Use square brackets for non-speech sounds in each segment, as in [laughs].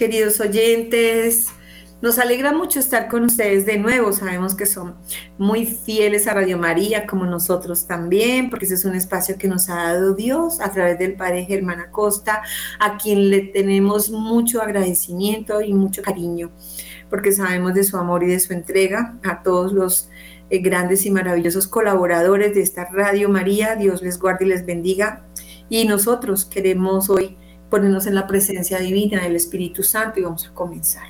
Queridos oyentes. Nos alegra mucho estar con ustedes de nuevo. Sabemos que son muy fieles a Radio María, como nosotros también, porque ese es un espacio que nos ha dado Dios a través del Padre Germán Acosta, a quien le tenemos mucho agradecimiento y mucho cariño, porque sabemos de su amor y de su entrega a todos los eh, grandes y maravillosos colaboradores de esta Radio María. Dios les guarde y les bendiga. Y nosotros queremos hoy ponernos en la presencia divina del Espíritu Santo y vamos a comenzar.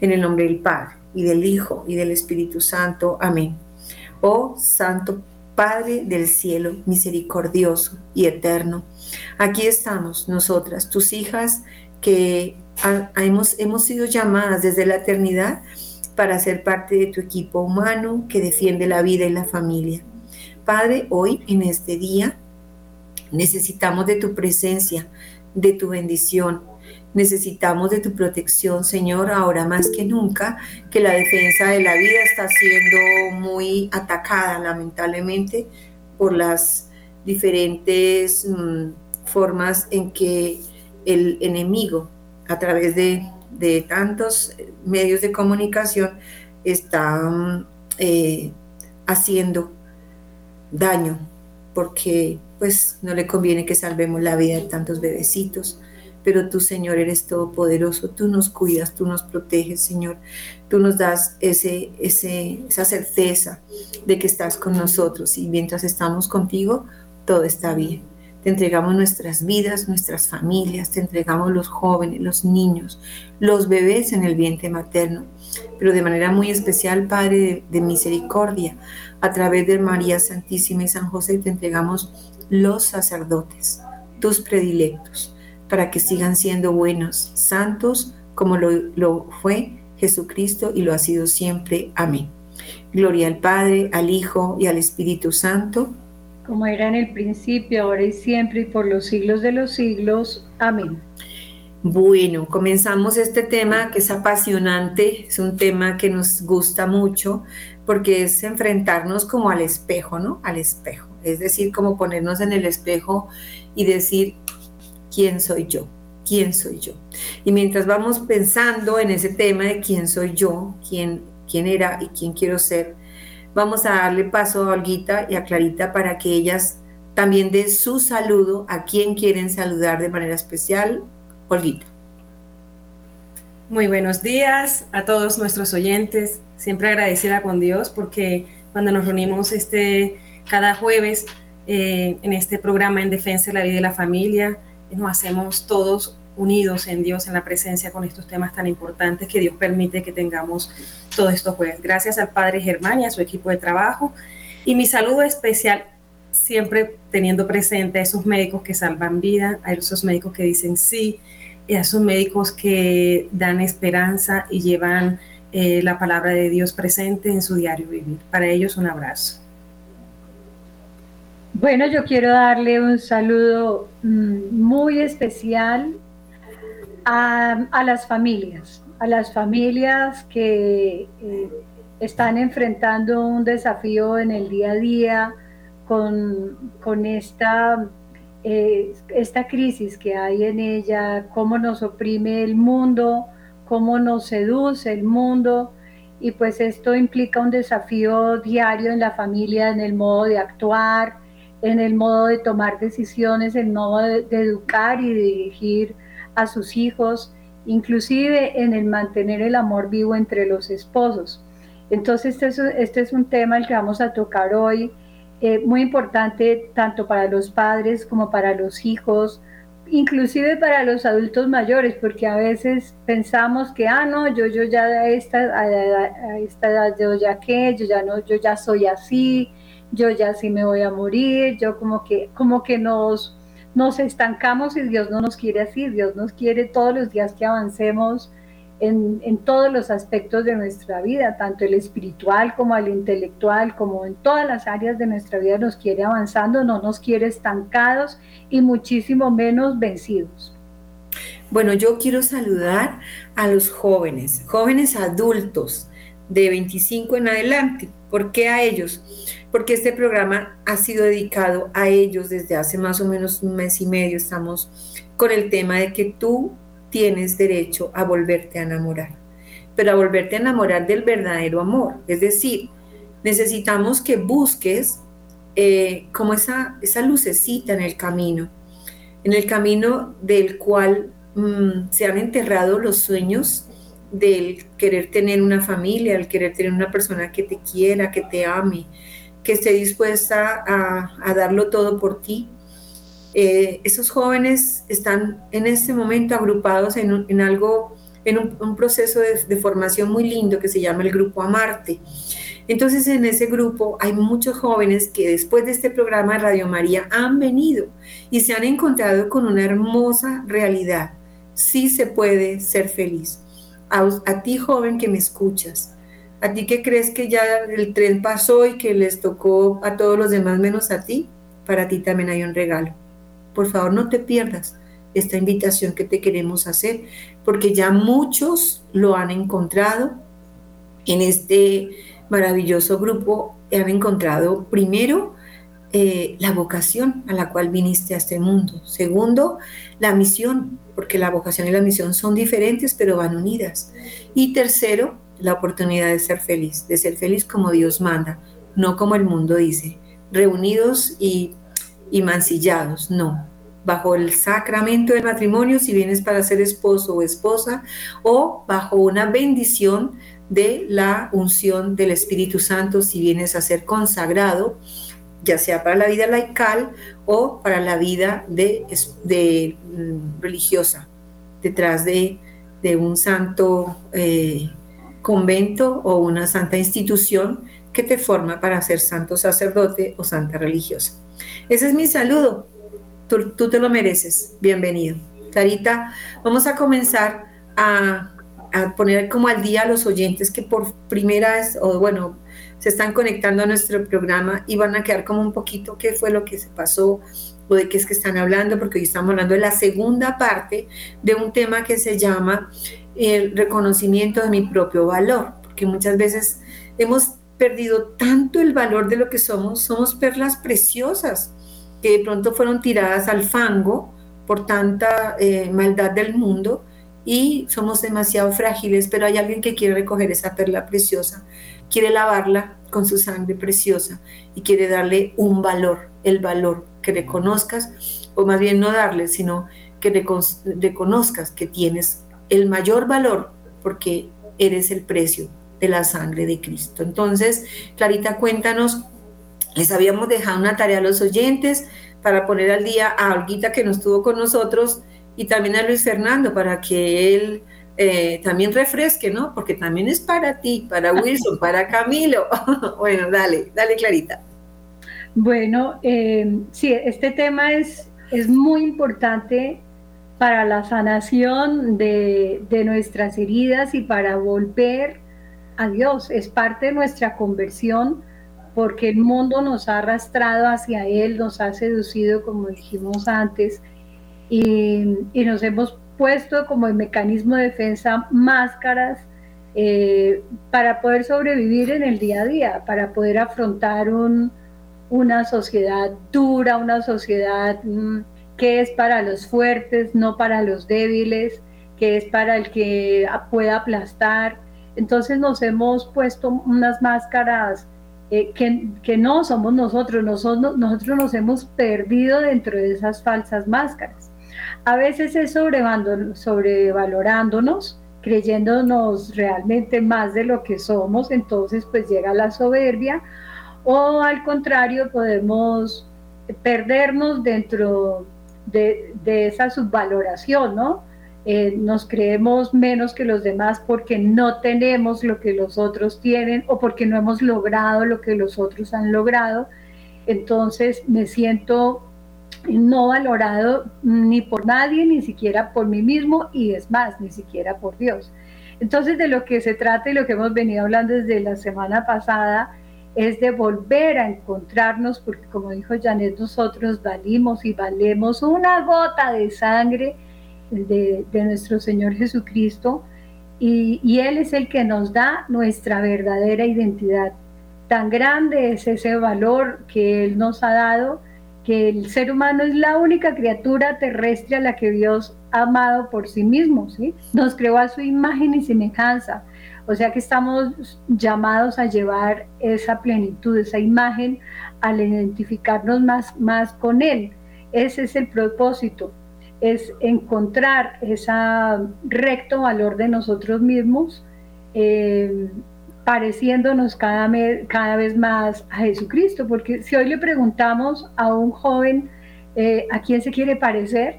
En el nombre del Padre y del Hijo y del Espíritu Santo. Amén. Oh Santo Padre del cielo, misericordioso y eterno, aquí estamos nosotras, tus hijas, que hemos, hemos sido llamadas desde la eternidad para ser parte de tu equipo humano que defiende la vida y la familia. Padre, hoy en este día necesitamos de tu presencia, de tu bendición. Necesitamos de tu protección, Señor, ahora más que nunca, que la defensa de la vida está siendo muy atacada, lamentablemente, por las diferentes mm, formas en que el enemigo, a través de, tantos medios de comunicación, está mm, eh, haciendo daño, porque pues no le conviene que salvemos la vida de tantos bebecitos. Pero tú, Señor, eres todopoderoso, tú nos cuidas, tú nos proteges, Señor. Tú nos das ese, ese, esa certeza de que estás con nosotros y mientras estamos contigo, todo está bien. Te entregamos nuestras vidas, nuestras familias, te entregamos los jóvenes, los niños, los bebés en el vientre materno, pero de manera muy especial, Padre de misericordia, a través de María Santísima y San José, te entregamos los sacerdotes, tus predilectos, para que sigan siendo buenos, santos, como lo, fue Jesucristo y lo ha sido siempre. Amén. Gloria al Padre, al Hijo y al Espíritu Santo. Como era en el principio, ahora y siempre, y por los siglos de los siglos. Amén. Bueno, comenzamos este tema que es apasionante, es un tema que nos gusta mucho porque es enfrentarnos como al espejo, ¿no? Al espejo es decir, como ponernos en el espejo y decir, ¿quién soy yo? ¿Quién soy yo? Y mientras vamos pensando en ese tema de quién soy yo, quién, quién era y quién quiero ser, vamos a darle paso a Olguita y a Clarita para que ellas también den su saludo a quien quieren saludar de manera especial. Olguita. Muy buenos días a todos nuestros oyentes. Siempre agradecida con Dios porque cuando nos reunimos este cada jueves eh, en este programa en defensa de la vida y la familia. Nos hacemos todos unidos en Dios, en la presencia con estos temas tan importantes que Dios permite que tengamos todos estos jueves. Gracias al Padre Germán y a su equipo de trabajo. Y mi saludo especial, siempre teniendo presente a esos médicos que salvan vida, a esos médicos que dicen sí, y a esos médicos que dan esperanza y llevan eh, la palabra de Dios presente en su diario vivir. Para ellos un abrazo. Bueno, yo quiero darle un saludo mm, muy especial a, las familias, a las familias que eh, están enfrentando un desafío en el día a día con, esta, eh, esta crisis que hay en ella, cómo nos oprime el mundo, cómo nos seduce el mundo. Y pues esto implica un desafío diario en la familia, en el modo de actuar, en el modo de tomar decisiones, en el modo de, educar y dirigir a sus hijos, inclusive en el mantener el amor vivo entre los esposos. Entonces, este es, un tema el que vamos a tocar hoy, eh, muy importante tanto para los padres como para los hijos, inclusive para los adultos mayores, porque a veces pensamos que, ah, no, yo, yo ya a esta, a, esta edad, yo ya qué, yo ya no, yo ya soy así, yo ya sí me voy a morir, yo como que, como que nos, nos estancamos y Dios no nos quiere así, Dios nos quiere todos los días que avancemos en, en, todos los aspectos de nuestra vida, tanto el espiritual como el intelectual, como en todas las áreas de nuestra vida nos quiere avanzando, no nos quiere estancados y muchísimo menos vencidos. Bueno, yo quiero saludar a los jóvenes, jóvenes adultos de 25 en adelante. ¿Por qué a ellos? Porque este programa ha sido dedicado a ellos desde hace más o menos un mes y medio. Estamos con el tema de que tú tienes derecho a volverte a enamorar, pero a volverte a enamorar del verdadero amor. Es decir, necesitamos que busques eh, como esa, esa lucecita en el camino, en el camino del cual mm, se han enterrado los sueños del querer tener una familia, el querer tener una persona que te quiera, que te ame, que esté dispuesta a, darlo todo por ti. Eh, esos jóvenes están en este momento agrupados en, algo, en un, proceso de, de, formación muy lindo que se llama el Grupo Amarte. Entonces en ese grupo hay muchos jóvenes que después de este programa de Radio María han venido y se han encontrado con una hermosa realidad. Sí se puede ser feliz a, ti joven que me escuchas, a ti que crees que ya el tren pasó y que les tocó a todos los demás menos a ti, para ti también hay un regalo. Por favor, no te pierdas esta invitación que te queremos hacer, porque ya muchos lo han encontrado en este maravilloso grupo, han encontrado primero eh, la vocación a la cual viniste a este mundo. Segundo, la misión, porque la vocación y la misión son diferentes, pero van unidas. Y tercero, la oportunidad de ser feliz, de ser feliz como Dios manda, no como el mundo dice, reunidos y, y mancillados, no. Bajo el sacramento del matrimonio, si vienes para ser esposo o esposa, o bajo una bendición de la unción del Espíritu Santo, si vienes a ser consagrado ya sea para la vida laical o para la vida de, de mm, religiosa, detrás de, un santo eh, convento o una santa institución que te forma para ser santo sacerdote o santa religiosa. Ese es mi saludo. Tú, te lo mereces. Bienvenido. Clarita, vamos a comenzar a, a poner como al día a los oyentes que por primera vez, o bueno, se están conectando a nuestro programa y van a quedar como un poquito qué fue lo que se pasó o de qué es que están hablando, porque hoy estamos hablando de la segunda parte de un tema que se llama el reconocimiento de mi propio valor, porque muchas veces hemos perdido tanto el valor de lo que somos, somos perlas preciosas que de pronto fueron tiradas al fango por tanta eh, maldad del mundo y somos demasiado frágiles, pero hay alguien que quiere recoger esa perla preciosa quiere lavarla con su sangre preciosa y quiere darle un valor, el valor que reconozcas, o más bien no darle, sino que reconozcas que tienes el mayor valor porque eres el precio de la sangre de Cristo. Entonces, Clarita, cuéntanos, les habíamos dejado una tarea a los oyentes para poner al día a Olguita que nos estuvo con nosotros y también a Luis Fernando para que él eh, también refresque, ¿no? Porque también es para ti, para Wilson, para Camilo. [laughs] bueno, dale, dale Clarita. Bueno, eh, sí, este tema es, es muy importante para la sanación de, de nuestras heridas y para volver a Dios. Es parte de nuestra conversión porque el mundo nos ha arrastrado hacia Él, nos ha seducido, como dijimos antes, y, y nos hemos puesto como el mecanismo de defensa máscaras eh, para poder sobrevivir en el día a día, para poder afrontar una sociedad dura, una sociedad mm, que es para los fuertes, no para los débiles, que es para el que pueda aplastar. Entonces nos hemos puesto unas máscaras eh, que, que, no somos nosotros, nosotros, nosotros nos hemos perdido dentro de esas falsas máscaras. A veces es sobrevalorándonos, creyéndonos realmente más de lo que somos, entonces pues llega la soberbia, o al contrario podemos perdernos dentro de, esa subvaloración, ¿no? Eh, nos creemos menos que los demás porque no tenemos lo que los otros tienen o porque no hemos logrado lo que los otros han logrado. Entonces me siento no valorado ni por nadie, ni siquiera por mí mismo, y es más, ni siquiera por Dios. Entonces, de lo que se trata y lo que hemos venido hablando desde la semana pasada es de volver a encontrarnos, porque como dijo Janet, nosotros valimos y valemos una gota de sangre de, nuestro Señor Jesucristo, y, y Él es el que nos da nuestra verdadera identidad. Tan grande es ese valor que Él nos ha dado que el ser humano es la única criatura terrestre a la que Dios ha amado por sí mismo, ¿sí? Nos creó a su imagen y semejanza. O sea que estamos llamados a llevar esa plenitud, esa imagen, al identificarnos más, más con Él. Ese es el propósito, es encontrar ese recto valor de nosotros mismos, eh, pareciéndonos cada, cada vez más a Jesucristo, porque si hoy le preguntamos a un joven eh, a quién se quiere parecer,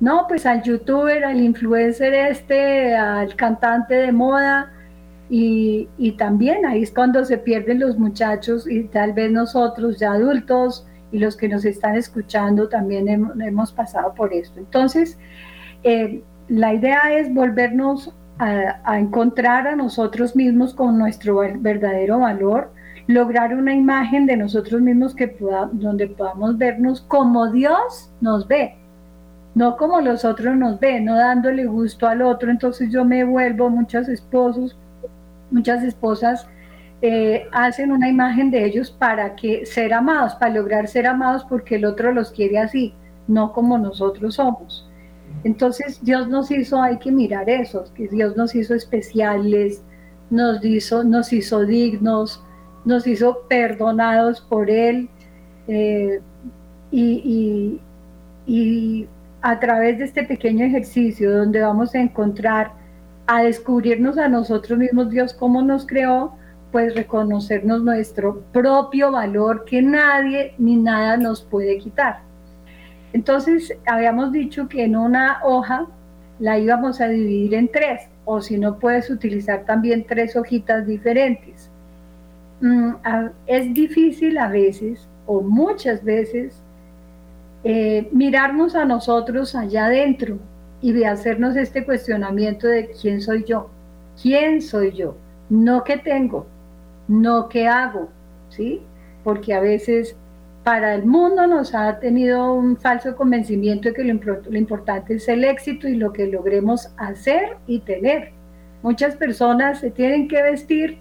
no, pues al youtuber, al influencer este, al cantante de moda, y, y, también ahí es cuando se pierden los muchachos y tal vez nosotros ya adultos y los que nos están escuchando también hemos, pasado por esto. Entonces, eh, la idea es volvernos a, encontrar a nosotros mismos con nuestro verdadero valor, lograr una imagen de nosotros mismos que pueda, donde podamos vernos como Dios nos ve, no como los otros nos ven, no dándole gusto al otro. Entonces yo me vuelvo, muchos esposos, muchas esposas eh, hacen una imagen de ellos para que ser amados, para lograr ser amados porque el otro los quiere así, no como nosotros somos. Entonces Dios nos hizo, hay que mirar eso, que Dios nos hizo especiales, nos hizo, nos hizo dignos, nos hizo perdonados por Él. Eh, y, y a través de este pequeño ejercicio donde vamos a encontrar, a descubrirnos a nosotros mismos, Dios cómo nos creó, pues reconocernos nuestro propio valor que nadie ni nada nos puede quitar. Entonces, habíamos dicho que en una hoja la íbamos a dividir en tres, o si no puedes utilizar también tres hojitas diferentes. Mm, es difícil a veces, o muchas veces, eh, mirarnos a nosotros allá adentro y de hacernos este cuestionamiento de quién soy yo, quién soy yo, no qué tengo, no qué hago, ¿sí? Porque a veces para el mundo nos ha tenido un falso convencimiento de que lo, importante es el éxito y lo que logremos hacer y tener. Muchas personas se tienen que vestir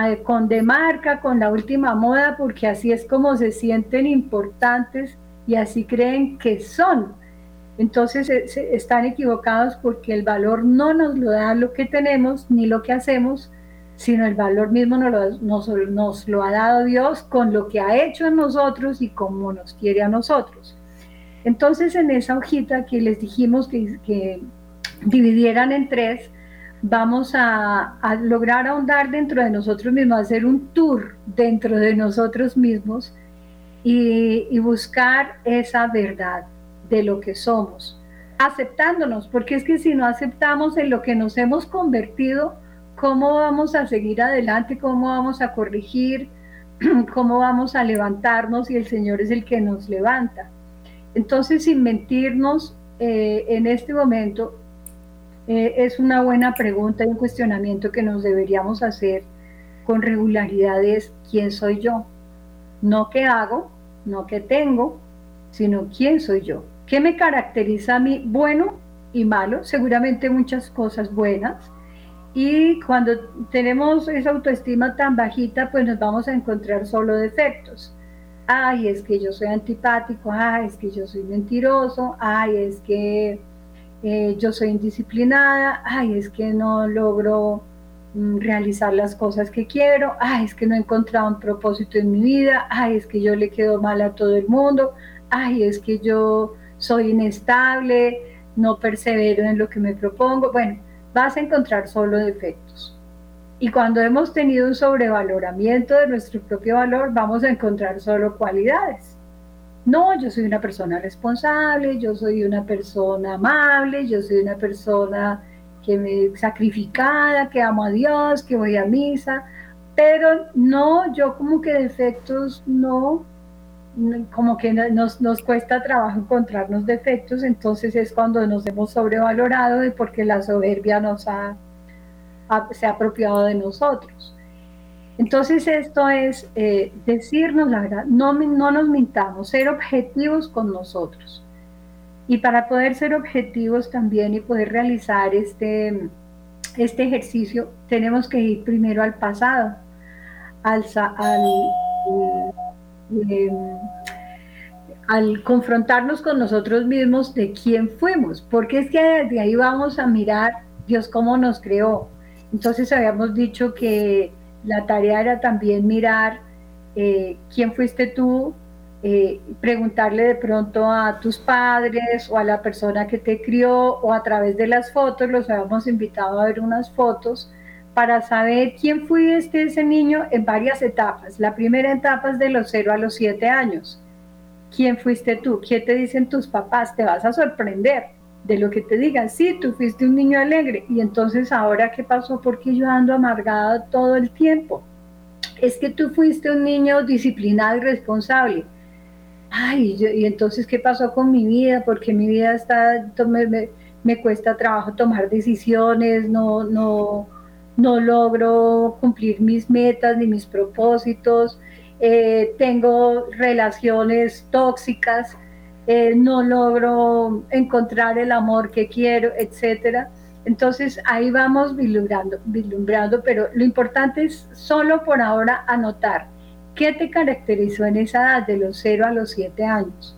eh, con de marca, con la última moda, porque así es como se sienten importantes y así creen que son. Entonces están equivocados porque el valor no nos lo da lo que tenemos ni lo que hacemos, sino el valor mismo nos lo, ha dado Dios con lo que ha hecho en nosotros y como nos quiere a nosotros. Entonces en esa hojita que les dijimos que, dividieran en tres, vamos a, lograr ahondar dentro de nosotros mismos, hacer un tour dentro de nosotros mismos y buscar esa verdad de lo que somos, aceptándonos, porque es que si no aceptamos en lo que nos hemos convertido, cómo vamos a seguir adelante, cómo vamos a corregir, [clears throat] cómo vamos a levantarnos y el Señor es el que nos levanta. Entonces, sin mentirnos, eh, en este momento eh, es una buena pregunta y un cuestionamiento que nos deberíamos hacer con regularidad es quién soy yo. No qué hago, no qué tengo, sino quién soy yo. ¿Qué me caracteriza a mí bueno y malo? Seguramente muchas cosas buenas, y cuando tenemos esa autoestima tan bajita, pues nos vamos a encontrar solo defectos. Ay, es que yo soy antipático, ay, es que yo soy mentiroso, ay, es que eh, yo soy indisciplinada, ay, es que no logro mm, realizar las cosas que quiero, ay, es que no he encontrado un propósito en mi vida, ay, es que yo le quedo mal a todo el mundo, ay, es que yo soy inestable, no persevero en lo que me propongo. Bueno, vas a encontrar solo defectos. Y cuando hemos tenido un sobrevaloramiento de nuestro propio valor, vamos a encontrar solo cualidades. No, yo soy una persona responsable, yo soy una persona amable, yo soy una persona que me sacrificada, que amo a Dios, que voy a misa, pero no, yo como que defectos no, como que nos, nos, cuesta trabajo encontrarnos defectos, entonces es cuando nos hemos sobrevalorado y porque la soberbia nos ha, se ha apropiado de nosotros. Entonces esto es eh, decirnos la verdad, no, no nos mintamos, ser objetivos con nosotros. Y para poder ser objetivos también y poder realizar este, este ejercicio, tenemos que ir primero al pasado, al, al al confrontarnos con nosotros mismos de quién fuimos, porque es que de ahí vamos a mirar Dios cómo nos creó. Entonces habíamos dicho que la tarea era también mirar eh, quién fuiste tú, eh, preguntarle de pronto a tus padres o a la persona que te crió o a través de las fotos, los habíamos invitado a ver unas fotos para saber quién fuiste ese niño en varias etapas. La primera etapa es de los 0 a los 7 años. ¿Quién fuiste tú? ¿Qué te dicen tus papás? Te vas a sorprender de lo que te digan. Sí, tú fuiste un niño alegre. Y entonces, ¿ahora qué pasó? Porque yo ando amargado todo el tiempo. Es que tú fuiste un niño disciplinado y responsable. Ay, y entonces, ¿qué pasó con mi vida? Porque mi vida está, me cuesta trabajo tomar decisiones, no, no, no logro cumplir mis metas ni mis propósitos, eh, tengo relaciones tóxicas, eh, no logro encontrar el amor que quiero, etcétera. Entonces ahí vamos vislumbrando, pero lo importante es solo por ahora anotar qué te caracterizó en esa edad de los 0 a los 7 años.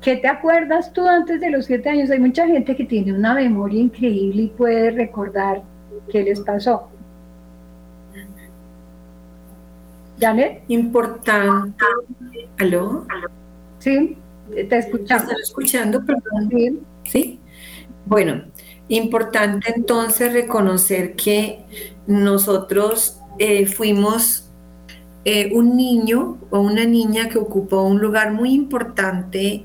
¿Qué te acuerdas tú antes de los 7 años? Hay mucha gente que tiene una memoria increíble y puede recordar ¿Qué les pasó? Janet. Importante. ¿Aló? Sí, te escuchamos. ¿Están escuchando? Perdón. Sí. ¿Sí? Bueno, importante entonces reconocer que nosotros eh, fuimos eh, un niño o una niña que ocupó un lugar muy importante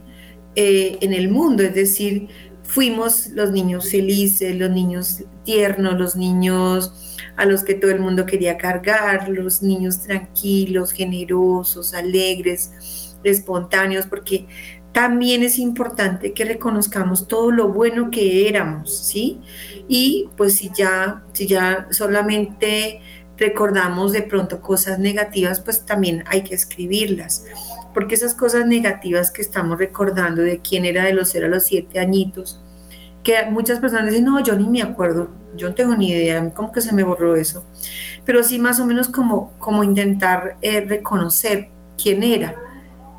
eh, en el mundo, es decir, fuimos los niños felices, los niños tiernos, los niños a los que todo el mundo quería cargar, los niños tranquilos, generosos, alegres, espontáneos, porque también es importante que reconozcamos todo lo bueno que éramos, ¿sí? Y pues si ya, si ya solamente recordamos de pronto cosas negativas, pues también hay que escribirlas porque esas cosas negativas que estamos recordando de quién era de los 0 a los 7 añitos, que muchas personas dicen, no, yo ni me acuerdo, yo no tengo ni idea, ¿cómo que se me borró eso? Pero sí más o menos como, como intentar eh, reconocer quién era.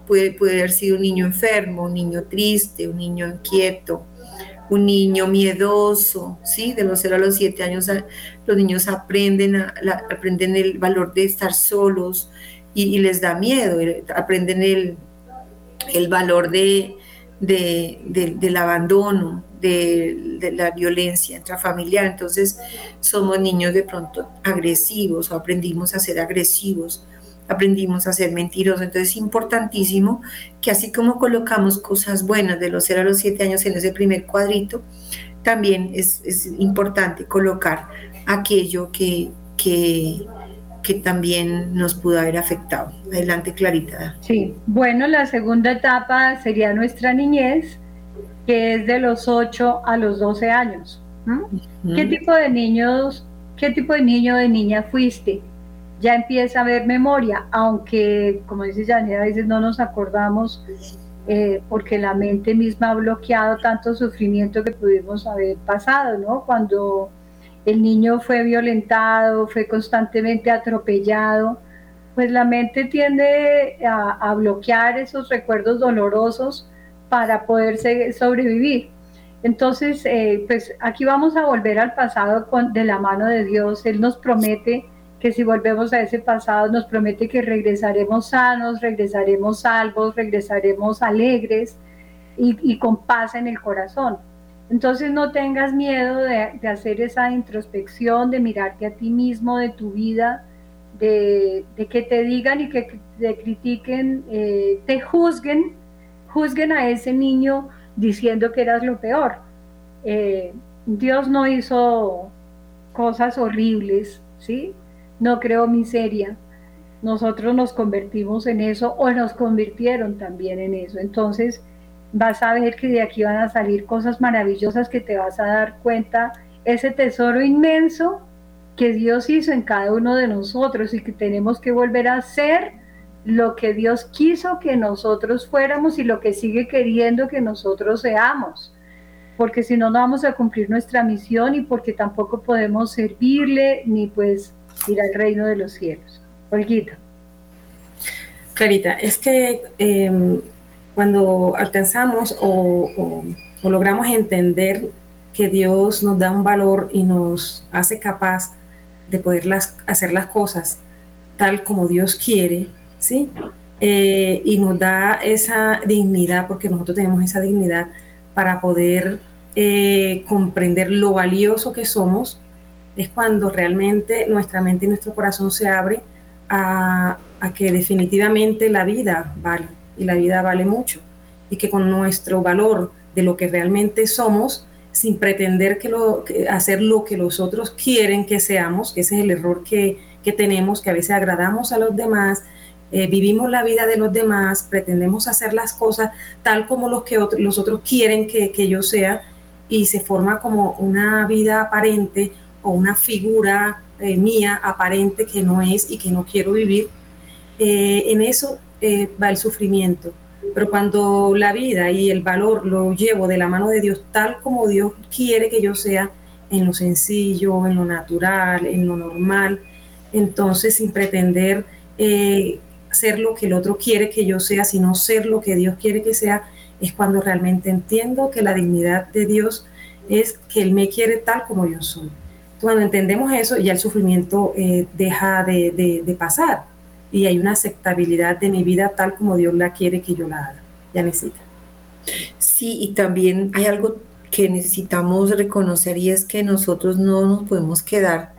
Puede, puede haber sido un niño enfermo, un niño triste, un niño inquieto, un niño miedoso, ¿sí? De los 0 a los 7 años los niños aprenden, aprenden el valor de estar solos, y, les da miedo, eh, aprenden el, valor de, del abandono, de, la violencia intrafamiliar. Entonces somos niños de pronto agresivos o aprendimos a ser agresivos, aprendimos a ser mentirosos. Entonces es importantísimo que así como colocamos cosas buenas de los 0 a los 7 años en ese primer cuadrito, también es, es importante colocar aquello que, que que también nos pudo haber afectado. Adelante, Clarita. Sí, bueno, la segunda etapa sería nuestra niñez, que es de los 8 a los 12 años. ¿Qué tipo de niños, qué tipo de niño o de niña fuiste? Ya empieza a haber memoria, aunque, como dice Janet, a veces no nos acordamos eh, porque la mente misma ha bloqueado tanto sufrimiento que pudimos haber pasado, ¿no? Cuando el niño fue violentado, fue constantemente atropellado, pues la mente tiende a, bloquear esos recuerdos dolorosos para poder sobrevivir. Entonces, eh, pues aquí vamos a volver al pasado de la mano de Dios. Él nos promete que si volvemos a ese pasado, nos promete que regresaremos sanos, regresaremos salvos, regresaremos alegres y, y con paz en el corazón. Entonces no tengas miedo de, hacer esa introspección, de mirarte a ti mismo, de tu vida, de, que te digan y que te critiquen, eh, te juzguen, juzguen a ese niño diciendo que eras lo peor. Eh, Dios no hizo cosas horribles, ¿sí? No creó miseria. Nosotros nos convertimos en eso o nos convirtieron también en eso. Entonces, vas a ver que de aquí van a salir cosas maravillosas que te vas a dar cuenta, ese tesoro inmenso que Dios hizo en cada uno de nosotros y que tenemos que volver a ser lo que Dios quiso que nosotros fuéramos y lo que sigue queriendo que nosotros seamos. Porque si no, no vamos a cumplir nuestra misión y porque tampoco podemos servirle ni pues ir al reino de los cielos. Olguita. Clarita, es que em, cuando alcanzamos o, logramos entender que Dios nos da un valor y nos hace capaz de poder hacer las cosas tal como Dios quiere, ¿sí? Eh, y nos da esa dignidad, porque nosotros tenemos esa dignidad para poder eh, comprender lo valioso que somos, es cuando realmente nuestra mente y nuestro corazón se abre a, a que definitivamente la vida vale y la vida vale mucho y que con nuestro valor de lo que realmente somos, sin pretender que lo, hacer lo que los otros quieren que seamos, que ese es el error que, que tenemos, que a veces agradamos a los demás, eh, vivimos la vida de los demás, pretendemos hacer las cosas tal como los, que los otros quieren que, que yo sea y se forma como una vida aparente o una figura eh, mía aparente que no es y que no quiero vivir. Eh, en eso va el sufrimiento. Pero cuando la vida y el valor lo llevo de la mano de Dios tal como Dios quiere que yo sea, en lo sencillo, en lo natural, en lo normal, entonces sin pretender eh, ser lo que el otro quiere que yo sea, sino ser lo que Dios quiere que sea, es cuando realmente entiendo que la dignidad de Dios es que Él me quiere tal como yo soy. Cuando entendemos eso, ya el sufrimiento eh, deja de, pasar y hay una aceptabilidad de mi vida tal como Dios la quiere que yo la haga. Ya necesita. Sí, y también hay algo que necesitamos reconocer y es que nosotros no nos podemos quedar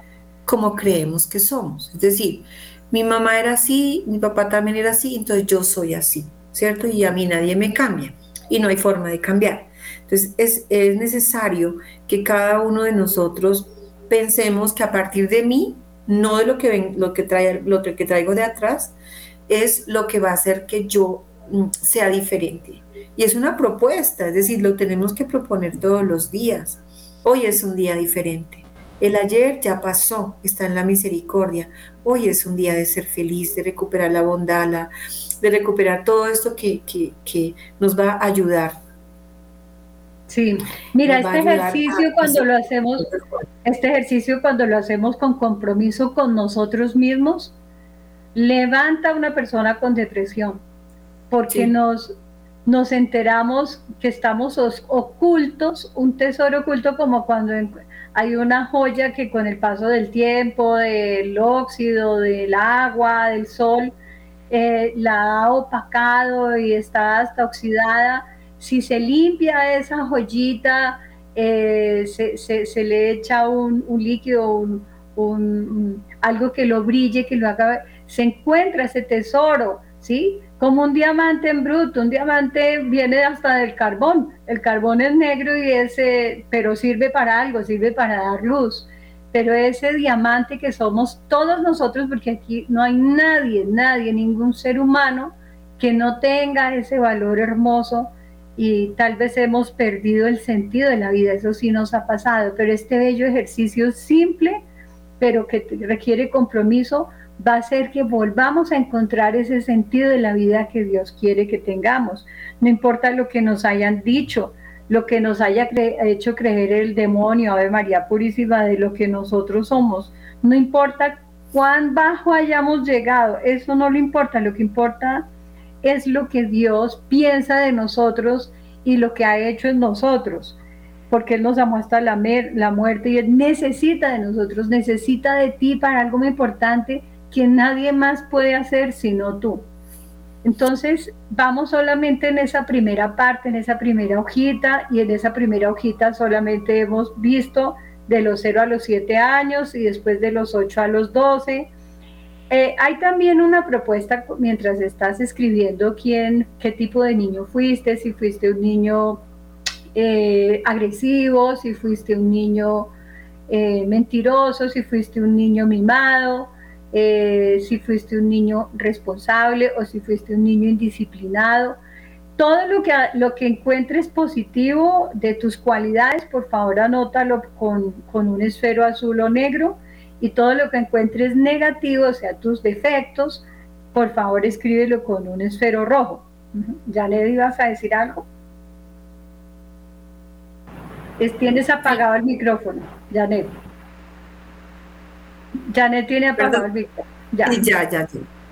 como creemos que somos. Es decir, mi mamá era así, mi papá también era así, entonces yo soy así, ¿cierto? Y a mí nadie me cambia y no hay forma de cambiar. Entonces es, es necesario que cada uno de nosotros pensemos que a partir de mí, no de lo que, ven, lo que, trae, lo que traigo de atrás, es lo que va a hacer que yo mm, sea diferente. Y es una propuesta, es decir, lo tenemos que proponer todos los días. Hoy es un día diferente. El ayer ya pasó, está en la misericordia. Hoy es un día de ser feliz, de recuperar la bondad, de recuperar todo esto que, nos va a ayudar. Sí, mira, este ejercicio cuando lo hacemos, este ejercicio cuando lo hacemos con compromiso con nosotros mismos, levanta a una persona con depresión, porque nos, nos enteramos que estamos ocultos, un tesoro oculto como cuando hay una joya que con el paso del tiempo, del óxido, del agua, del sol, eh, la ha opacado y está hasta oxidada. Si se limpia esa joyita, eh, se, le echa un, líquido, un, algo que lo brille, que lo haga, se encuentra ese tesoro, ¿sí? como un diamante en bruto, un diamante viene hasta del carbón, el carbón es negro y ese, pero sirve para algo, sirve para dar luz, pero ese diamante que somos todos nosotros, porque aquí no hay nadie, nadie, ningún ser humano que no tenga ese valor hermoso y tal vez hemos perdido el sentido de la vida, eso sí nos ha pasado, pero este bello ejercicio simple, pero que requiere compromiso, va a hacer que volvamos a encontrar ese sentido de la vida que Dios quiere que tengamos. No importa lo que nos hayan dicho, lo que nos haya hecho creer el demonio, Ave María Purísima, de lo que nosotros somos. No importa cuán bajo hayamos llegado, eso no lo importa, lo que importa es lo que Dios piensa de nosotros y lo que ha hecho en nosotros, porque Él nos amó hasta la, muerte y Él necesita de nosotros, necesita de ti para algo muy importante que nadie más puede hacer sino tú. Entonces, vamos solamente en esa primera parte, en esa primera hojita, y en esa primera hojita solamente hemos visto de los 0 a los 7 años y después de los 8 a los 12. Eh, hay también una propuesta mientras estás escribiendo quién, qué tipo de niño fuiste, si fuiste un niño eh, agresivo, si fuiste un niño eh, mentiroso, si fuiste un niño mimado, si fuiste un niño responsable o si fuiste un niño indisciplinado. Todo lo que, lo que encuentres positivo de tus cualidades, por favor anótalo con, con un esfero azul o negro. Y todo lo que encuentres negativo, o sea, tus defectos, por favor escríbelo con un esfero rojo. ¿Ya le ibas a decir algo? tienes apagado el micrófono, Janet. Janet tiene apagado el micrófono. Ya. ya, ya.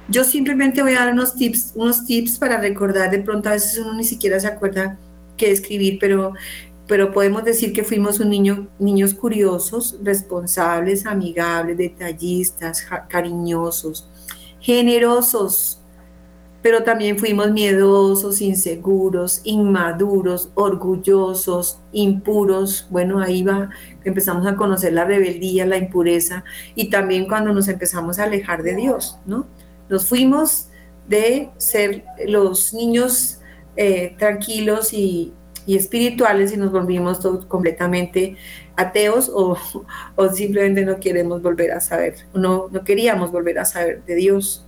Yo simplemente voy a dar unos tips, unos tips para recordar, de pronto a veces uno ni siquiera se acuerda qué escribir, pero, pero podemos decir que fuimos un niño, niños curiosos, responsables, amigables, detallistas, cariñosos, generosos, pero también fuimos miedosos, inseguros, inmaduros, orgullosos, impuros. Bueno, ahí va, empezamos a conocer la rebeldía, la impureza y también cuando nos empezamos a alejar de Dios, ¿no? Nos fuimos de ser los niños eh, tranquilos y, espirituales y nos volvimos todos completamente ateos o, o, simplemente no queremos volver a saber, no, no queríamos volver a saber de Dios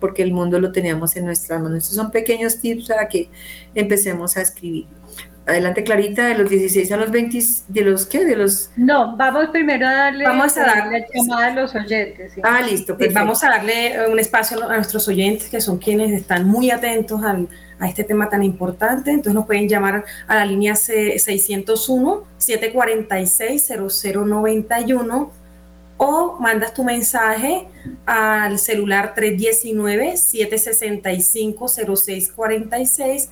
porque el mundo lo teníamos en nuestras manos. Estos son pequeños tips para que empecemos a escribir. Adelante, Clarita, de los 16 a los 20, ¿de los qué? De los... No, vamos primero a darle, vamos a darle llamada a los oyentes. Ah, listo. Pues vamos a darle un espacio a nuestros oyentes, que son quienes están muy atentos a este tema tan importante. Entonces nos pueden llamar a la línea 601-746-0091 o mandas tu mensaje al celular 319-765-0646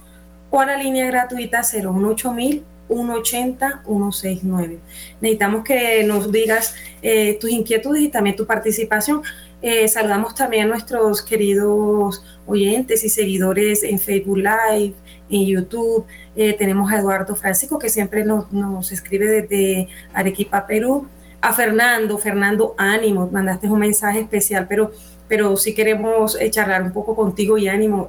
o a la línea gratuita 018000 180 169. Necesitamos que nos digas eh, tus inquietudes y también tu participación. Eh, saludamos también a nuestros queridos oyentes y seguidores en Facebook Live, en YouTube. Eh, tenemos a Eduardo Francisco que siempre nos, nos escribe desde Arequipa, Perú a Fernando, Fernando, ánimo, mandaste un mensaje especial, pero, pero sí queremos eh, charlar un poco contigo y ánimo,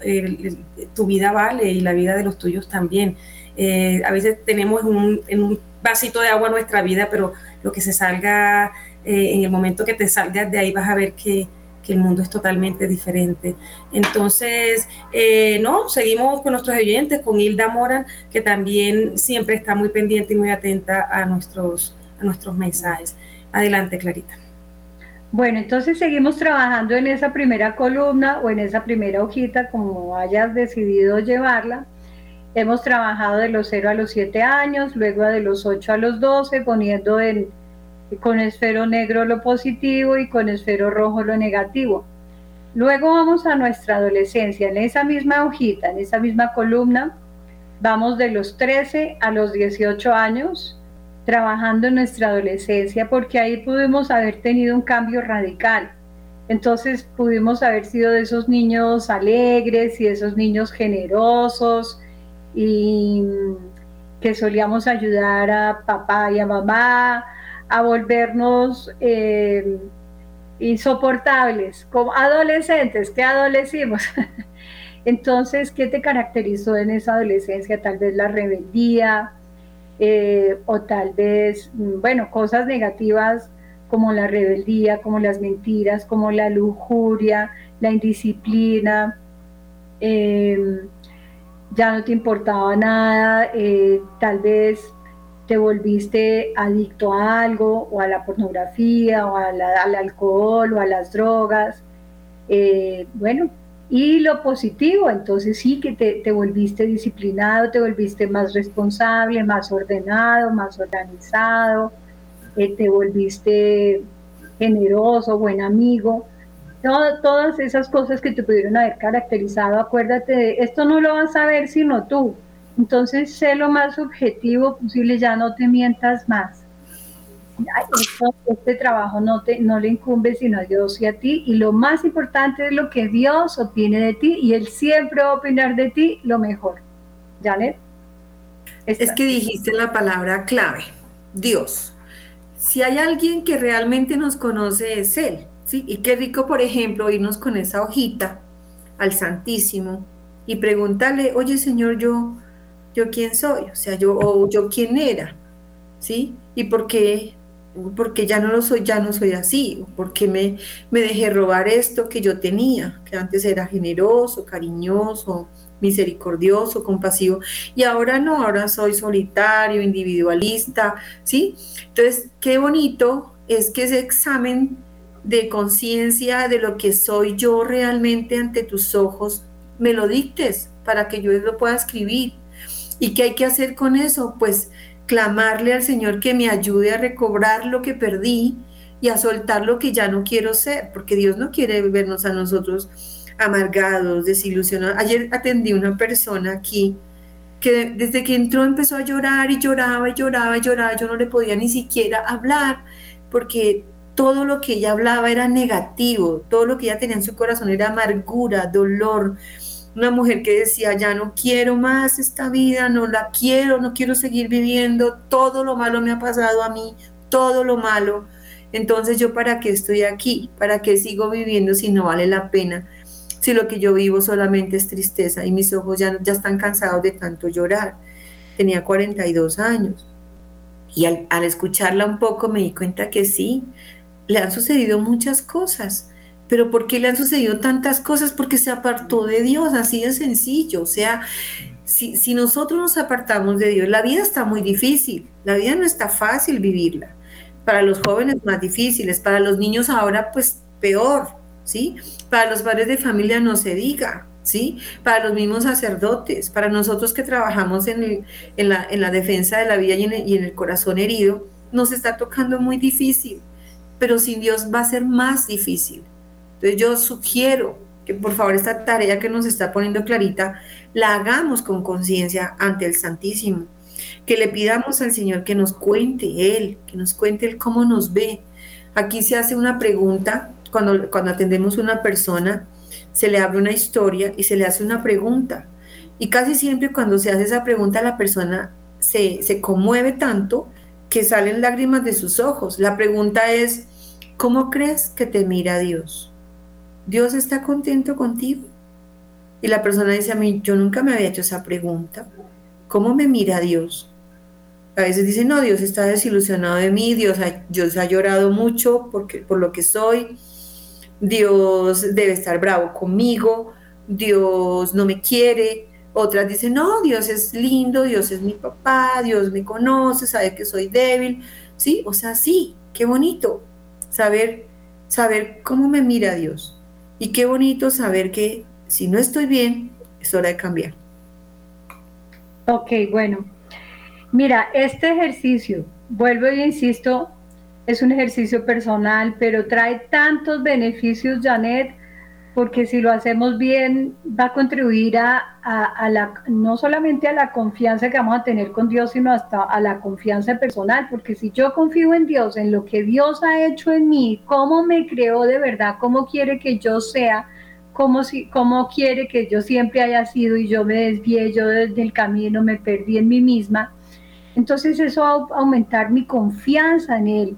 tu vida vale y la vida de los tuyos también. Eh, a veces tenemos un, un vasito de agua nuestra vida, pero lo que se salga, eh, en el momento que te salgas de ahí vas a ver que, que el mundo es totalmente diferente. Entonces, no, seguimos con nuestros oyentes, con Hilda Moran, que también siempre está muy pendiente y muy atenta a nuestros nuestros mensajes. Adelante, Clarita. Bueno, entonces seguimos trabajando en esa primera columna o en esa primera hojita, como hayas decidido llevarla. Hemos trabajado de los 0 a los 7 años, luego de los 8 a los 12, poniendo en, con esfero negro lo positivo y con esfero rojo lo negativo. Luego vamos a nuestra adolescencia, en esa misma hojita, en esa misma columna, vamos de los 13 a los 18 años, trabajando en nuestra adolescencia, porque ahí pudimos haber tenido un cambio radical. Entonces pudimos haber sido de esos niños alegres y esos niños generosos y que solíamos ayudar a papá y a mamá a volvernos eh, insoportables, como adolescentes, que adolecimos. [laughs] Entonces, ¿qué te caracterizó en esa adolescencia? Tal vez la rebeldía, eh, o tal vez, mm, bueno, cosas negativas como la rebeldía, como las mentiras, como la lujuria, la indisciplina, em, ya no te importaba nada, eh, tal vez te volviste adicto a algo, o a la pornografía, o al alcohol, o a las drogas. Eh, bueno, y lo positivo, entonces sí que te, volviste disciplinado, te volviste más responsable, más ordenado, más organizado, eh, te volviste generoso, buen amigo. todas esas cosas que te pudieron haber caracterizado, acuérdate de esto no lo vas a ver sino tú. Entonces, sé lo más objetivo posible, ya no te mientas más este trabajo no, te, no le incumbe sino a Dios y a ti. Y lo más importante es lo que Dios opine de ti y Él siempre va a opinar de ti lo mejor. Janet. Es que dijiste la palabra clave, Dios. Si hay alguien que realmente nos conoce es Él. ¿sí? Y qué rico, por ejemplo, irnos con esa hojita al Santísimo y preguntarle, oye Señor, yo, yo quién soy, o sea, yo, o yo quién era, ¿sí? ¿Y por qué porque ya no lo soy, ya no soy así, porque me, me dejé robar esto que yo tenía, que antes era generoso, cariñoso, misericordioso, compasivo, y ahora no, ahora soy solitario, individualista, ¿sí? Entonces, qué bonito es que ese examen de conciencia de lo que soy yo realmente ante tus ojos, me lo dictes para que yo lo pueda escribir. ¿Y qué hay que hacer con eso? Pues clamarle al Señor que me ayude a recobrar lo que perdí y a soltar lo que ya no quiero ser, porque Dios no quiere vernos a nosotros amargados, desilusionados. Ayer atendí una persona aquí que desde que entró empezó a llorar y lloraba y lloraba y lloraba. Yo no le podía ni siquiera hablar porque todo lo que ella hablaba era negativo, todo lo que ella tenía en su corazón era amargura, dolor. Una mujer que decía, ya no quiero más esta vida, no la quiero, no quiero seguir viviendo, todo lo malo me ha pasado a mí, todo lo malo. Entonces yo para qué estoy aquí, para qué sigo viviendo si no vale la pena, si lo que yo vivo solamente es tristeza y mis ojos ya, ya están cansados de tanto llorar. Tenía 42 años. Y al, al escucharla un poco me di cuenta que sí, le han sucedido muchas cosas. Pero ¿por qué le han sucedido tantas cosas? Porque se apartó de Dios, así de sencillo. O sea, si, nosotros nos apartamos de Dios, la vida está muy difícil, la vida no está fácil vivirla. Para los jóvenes más difíciles, para los niños ahora pues peor, ¿sí? Para los padres de familia no se diga, ¿sí? Para los mismos sacerdotes, para nosotros que trabajamos en, la, en la, defensa de la vida y en, y en el corazón herido, nos está tocando muy difícil pero sin Dios va a ser más difícil. Entonces yo sugiero que por favor esta tarea que nos está poniendo Clarita la hagamos con conciencia ante el Santísimo, que le pidamos al Señor que nos cuente Él, que nos cuente Él cómo nos ve. Aquí se hace una pregunta, cuando, cuando atendemos a una persona, se le abre una historia y se le hace una pregunta. Y casi siempre cuando se hace esa pregunta la persona se, se conmueve tanto que salen lágrimas de sus ojos. La pregunta es, ¿Cómo crees que te mira Dios? ¿Dios está contento contigo? Y la persona dice a mí, yo nunca me había hecho esa pregunta. ¿Cómo me mira Dios? A veces dice, no, Dios está desilusionado de mí, Dios ha, Dios ha llorado mucho porque, por lo que soy, Dios debe estar bravo conmigo, Dios no me quiere. Otras dicen, no, Dios es lindo, Dios es mi papá, Dios me conoce, sabe que soy débil. Sí, o sea, sí, qué bonito, saber, saber cómo me mira Dios. Y qué bonito saber que si no estoy bien, es hora de cambiar. Ok, bueno. Mira, este ejercicio, vuelvo y insisto, es un ejercicio personal, pero trae tantos beneficios, Janet, porque si lo hacemos bien va a contribuir a, la, no solamente a la confianza que vamos a tener con Dios, sino hasta a la confianza personal, porque si yo confío en Dios, en lo que Dios ha hecho en mí, cómo me creó de verdad, cómo quiere que yo sea, cómo, si, cómo quiere que yo siempre haya sido y yo me desvié, yo desde el camino me perdí en mí misma, entonces eso va a aumentar mi confianza en Él,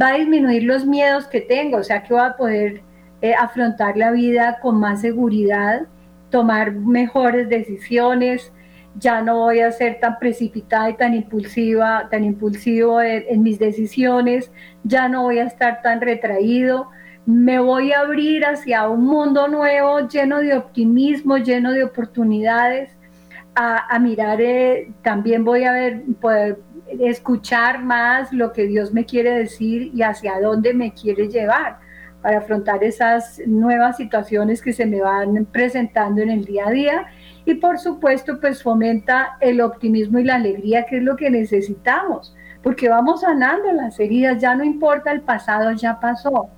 va a disminuir los miedos que tengo, o sea que va a poder eh, afrontar la vida con más seguridad, tomar mejores decisiones, ya no voy a ser tan precipitada y tan impulsiva, tan impulsivo en, mis decisiones, ya no voy a estar tan retraído, me voy a abrir hacia un mundo nuevo lleno de optimismo, lleno de oportunidades, a, mirar, eh, también voy a poder escuchar más lo que Dios me quiere decir y hacia dónde me quiere llevar para afrontar esas nuevas situaciones que se me van presentando en el día a día y por supuesto pues fomenta el optimismo y la alegría que es lo que necesitamos porque vamos sanando las heridas, ya no importa el pasado, ya pasó.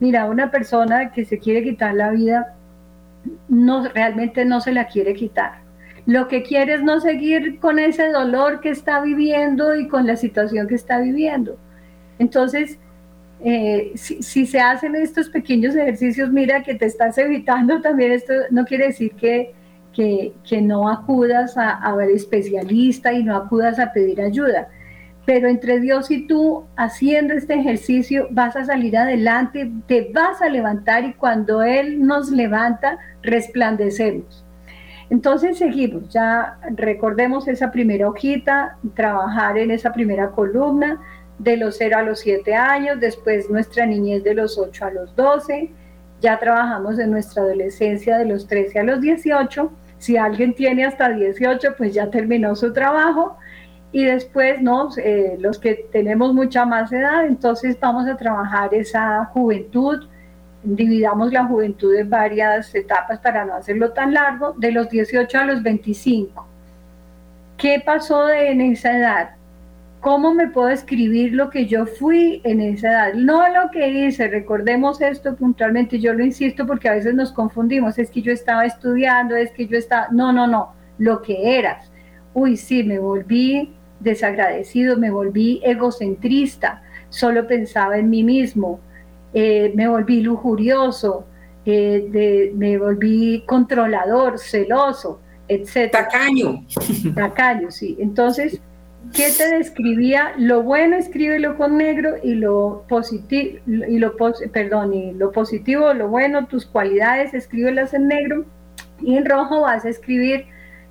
Mira, una persona que se quiere quitar la vida no realmente no se la quiere quitar. Lo que quiere es no seguir con ese dolor que está viviendo y con la situación que está viviendo. Entonces, eh, si, se hacen estos pequeños ejercicios, mira que te estás evitando también esto, no quiere decir que, que, no acudas a, a, ver especialista y no acudas a pedir ayuda, pero entre Dios y tú haciendo este ejercicio vas a salir adelante, te vas a levantar y cuando Él nos levanta, resplandecemos. Entonces seguimos, ya recordemos esa primera hojita, trabajar en esa primera columna, de los 0 a los 7 años, después nuestra niñez de los 8 a los 12, ya trabajamos en nuestra adolescencia de los 13 a los 18, si alguien tiene hasta 18, pues ya terminó su trabajo, y después, ¿no? Eh, los que tenemos mucha más edad, entonces vamos a trabajar esa juventud, dividamos la juventud en varias etapas para no hacerlo tan largo, de los 18 a los 25. ¿Qué pasó en esa edad? ¿Cómo me puedo escribir lo que yo fui en esa edad? No lo que hice, recordemos esto puntualmente, yo lo insisto porque a veces nos confundimos, es que yo estaba estudiando, es que yo estaba, no, no, no, lo que eras. Uy, sí, me volví desagradecido, me volví egocentrista, solo pensaba en mí mismo, eh, me volví lujurioso, eh, me volví controlador, celoso, etc. Tacaño. Tacaño, sí. Entonces, ¿Qué te describía? Lo bueno escríbelo con negro y lo positivo, y lo perdón, y lo positivo, lo bueno, tus cualidades, escríbelas en negro y en rojo vas a escribir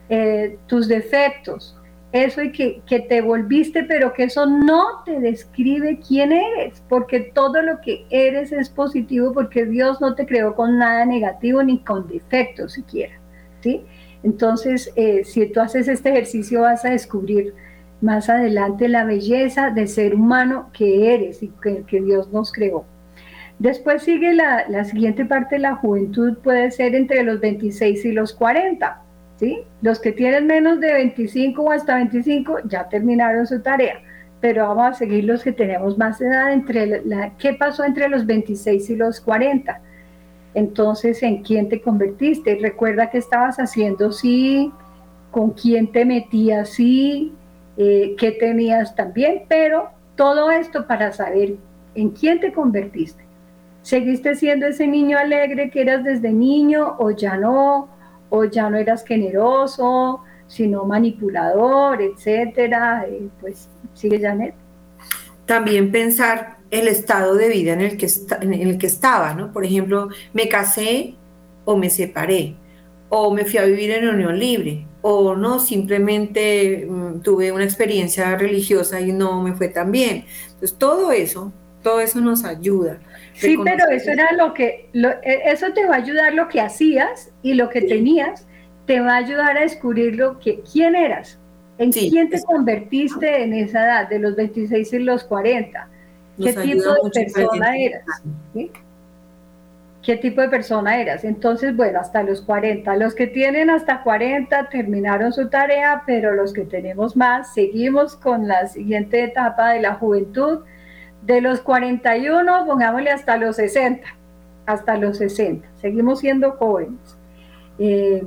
eh, tus defectos, eso y que, que, te volviste, pero que eso no te describe quién eres, porque todo lo que eres es positivo, porque Dios no te creó con nada negativo ni con defectos siquiera, ¿sí? Entonces, eh, si tú haces este ejercicio vas a descubrir más adelante la belleza de ser humano que eres y que, Dios nos creó. Después sigue la, la, siguiente parte la juventud, puede ser entre los 26 y los 40. ¿sí? Los que tienen menos de 25 o hasta 25 ya terminaron su tarea, pero vamos a seguir los que tenemos más edad. Entre la, ¿Qué pasó entre los 26 y los 40? Entonces, ¿en quién te convertiste? Recuerda que estabas haciendo sí, con quién te metías sí, eh, qué tenías también, pero todo esto para saber en quién te convertiste. ¿Seguiste siendo ese niño alegre que eras desde niño o ya no? ¿O ya no eras generoso, sino manipulador, etcétera? Eh, pues sigue Janet. También pensar el estado de vida en el que, en el que estaba, ¿no? Por ejemplo, me casé o me separé, o me fui a vivir en unión libre, o no, simplemente mm, tuve una experiencia religiosa y no me fue tan bien. Entonces, todo eso, todo eso nos ayuda. Sí, pero eso era lo que, e, eso te va a ayudar lo que hacías y lo que tenías, te va a ayudar a descubrir lo que, quién eras, en quién te convertiste en esa edad, de los 26 y los 40, qué tipo de persona eras. ¿sí? Qué tipo de persona eras. Entonces, bueno, hasta los 40. Los que tienen hasta 40 terminaron su tarea, pero los que tenemos más, seguimos con la siguiente etapa de la juventud. De los 41, pongámosle hasta los 60, hasta los 60. Seguimos siendo jóvenes. Eh,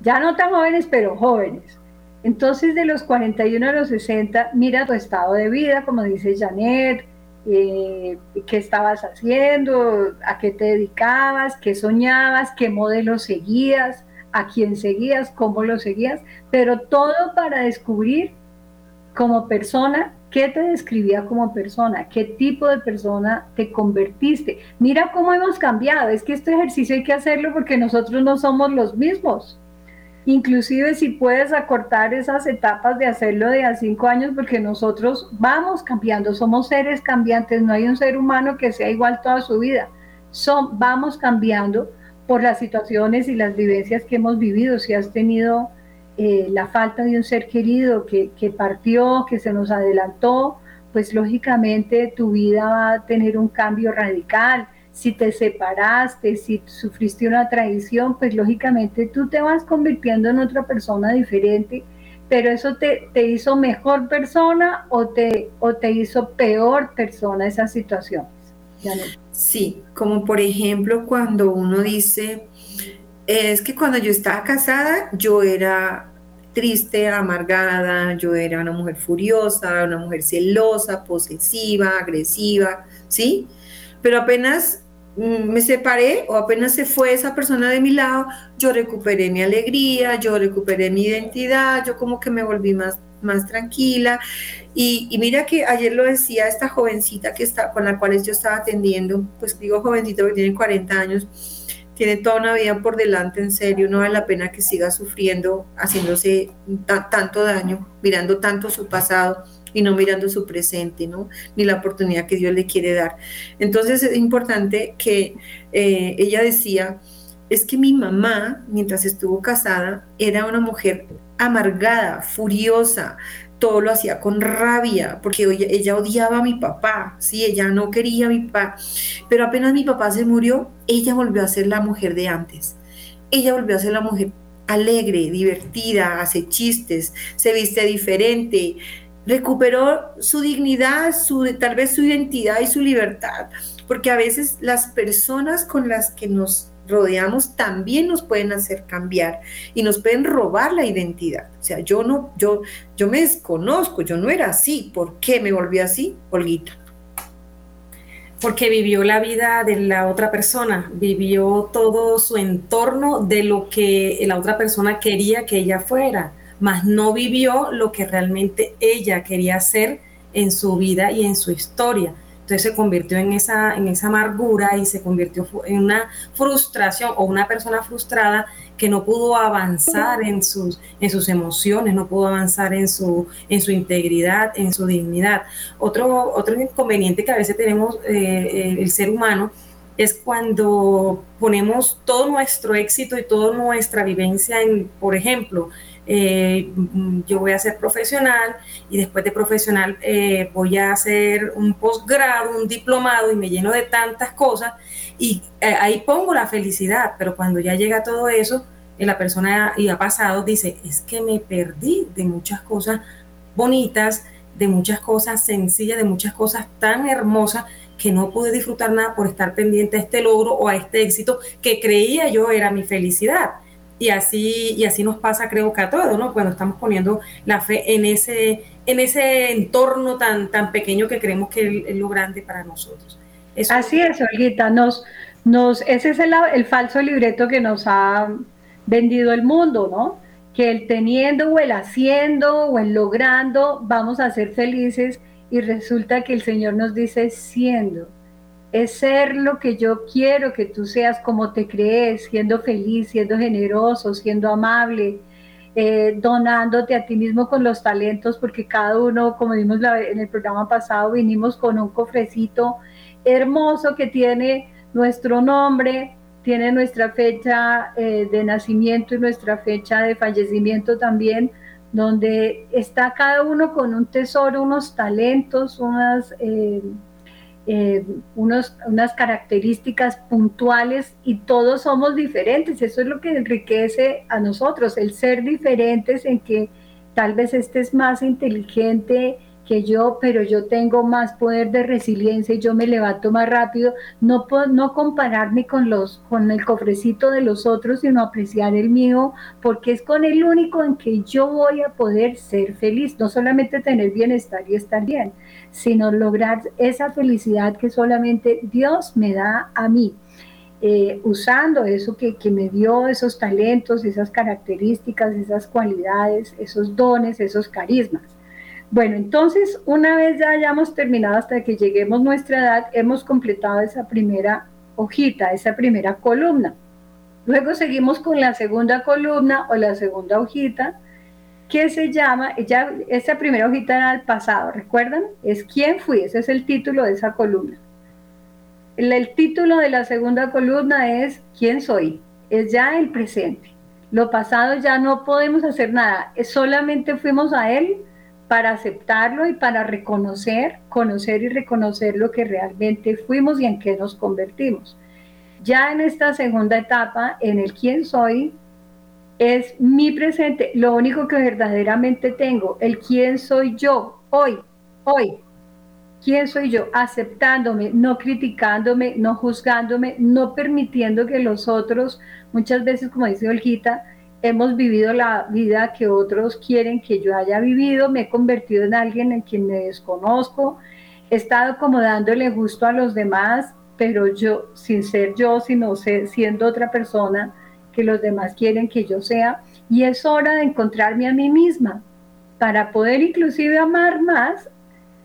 ya no tan jóvenes, pero jóvenes. Entonces, de los 41 a los 60, mira tu estado de vida, como dice Janet, eh, qué estabas haciendo, a qué te dedicabas, qué soñabas, qué modelo seguías, a quién seguías, cómo lo seguías, pero todo para descubrir como persona qué te describía como persona, qué tipo de persona te convertiste. Mira cómo hemos cambiado, es que este ejercicio hay que hacerlo porque nosotros no somos los mismos. Inclusive si puedes acortar esas etapas de hacerlo de a cinco años, porque nosotros vamos cambiando, somos seres cambiantes, no hay un ser humano que sea igual toda su vida. Son, vamos cambiando por las situaciones y las vivencias que hemos vivido. Si has tenido eh, la falta de un ser querido que, que partió, que se nos adelantó, pues lógicamente tu vida va a tener un cambio radical si te separaste, si sufriste una traición, pues lógicamente tú te vas convirtiendo en otra persona diferente, pero eso te, te hizo mejor persona o te, o te hizo peor persona esas situaciones. Sí, como por ejemplo cuando uno dice, es que cuando yo estaba casada yo era triste, amargada, yo era una mujer furiosa, una mujer celosa, posesiva, agresiva, ¿sí? Pero apenas mm, me separé o apenas se fue esa persona de mi lado, yo recuperé mi alegría, yo recuperé mi identidad, yo como que me volví más, más tranquila. Y, mira que ayer lo decía esta jovencita que está, con la cual yo estaba atendiendo, pues digo jovencita porque tiene 40 años, tiene toda una vida por delante, en serio, no vale la pena que siga sufriendo, haciéndose tanto daño, mirando tanto su pasado y no mirando su presente, ¿no? Ni la oportunidad que Dios le quiere dar. Entonces es importante que eh, ella decía, es que mi mamá, mientras estuvo casada, era una mujer amargada, furiosa, todo lo hacía con rabia, porque ella, odiaba a mi papá, sí, ella no quería a mi papá, pero apenas mi papá se murió, ella volvió a ser la mujer de antes. Ella volvió a ser la mujer alegre, divertida, hace chistes, se viste diferente, recuperó su dignidad, su, tal vez su identidad y su libertad, porque a veces las personas con las que nos rodeamos también nos pueden hacer cambiar y nos pueden robar la identidad. O sea, yo no, yo, yo me desconozco, yo no era así. ¿Por qué me volví así, Olguita? Porque vivió la vida de la otra persona, vivió todo su entorno de lo que la otra persona quería que ella fuera, mas no vivió lo que realmente ella quería hacer en su vida y en su historia. Entonces se convirtió en esa, en esa amargura y se convirtió en una frustración o una persona frustrada que no pudo avanzar en sus, en sus emociones, no pudo avanzar en su, en su integridad, en su dignidad. Otro, otro inconveniente que a veces tenemos eh, eh, el ser humano es cuando ponemos todo nuestro éxito y toda nuestra vivencia en, por ejemplo, eh, yo voy a ser profesional y después de profesional eh, voy a hacer un posgrado, un diplomado y me lleno de tantas cosas y eh, ahí pongo la felicidad, pero cuando ya llega todo eso, la persona y ha pasado dice, es que me perdí de muchas cosas bonitas, de muchas cosas sencillas, de muchas cosas tan hermosas que no pude disfrutar nada por estar pendiente a este logro o a este éxito que creía yo era mi felicidad. Y así, y así nos pasa, creo que a todos, ¿no? Cuando estamos poniendo la fe en ese, en ese entorno tan, tan pequeño que creemos que es lo grande para nosotros. así es, Olguita. Nos, nos, ese es el, el falso libreto que nos ha vendido el mundo, ¿no? Que el teniendo o el haciendo o el logrando vamos a ser felices y resulta que el Señor nos dice siendo es ser lo que yo quiero que tú seas como te crees, siendo feliz, siendo generoso, siendo amable, eh, donándote a ti mismo con los talentos, porque cada uno, como vimos en el programa pasado, vinimos con un cofrecito hermoso que tiene nuestro nombre, tiene nuestra fecha eh, de nacimiento y nuestra fecha de fallecimiento también, donde está cada uno con un tesoro, unos talentos, unas... Eh, eh, unos, unas características puntuales y todos somos diferentes. Eso es lo que enriquece a nosotros, el ser diferentes en que tal vez estés más inteligente que yo, pero yo tengo más poder de resiliencia y yo me levanto más rápido. No, no compararme con, los, con el cofrecito de los otros, sino apreciar el mío, porque es con el único en que yo voy a poder ser feliz, no solamente tener bienestar y estar bien, sino lograr esa felicidad que solamente Dios me da a mí. Eh, usando eso que, que, me dio, esos talentos, esas características, esas cualidades, esos dones, esos carismas. Bueno, entonces una vez ya hayamos terminado hasta que lleguemos nuestra edad, hemos completado esa primera hojita, esa primera columna. Luego seguimos con la segunda columna o la segunda hojita, que se llama, ya esa primera hojita era el pasado, ¿recuerdan? Es quién fui, ese es el título de esa columna. El título de la segunda columna es quién soy, es ya el presente. Lo pasado ya no podemos hacer nada, solamente fuimos a él para aceptarlo y para reconocer, conocer y reconocer lo que realmente fuimos y en qué nos convertimos. Ya en esta segunda etapa, en el quién soy, es mi presente, lo único que verdaderamente tengo, el quién soy yo, hoy, hoy. ¿Quién soy yo? Aceptándome, no criticándome, no juzgándome, no permitiendo que los otros, muchas veces, como dice Olguita, hemos vivido la vida que otros quieren que yo haya vivido, me he convertido en alguien en quien me desconozco, he estado como dándole gusto a los demás, pero yo, sin ser yo, sino siendo otra persona que los demás quieren que yo sea, y es hora de encontrarme a mí misma para poder inclusive amar más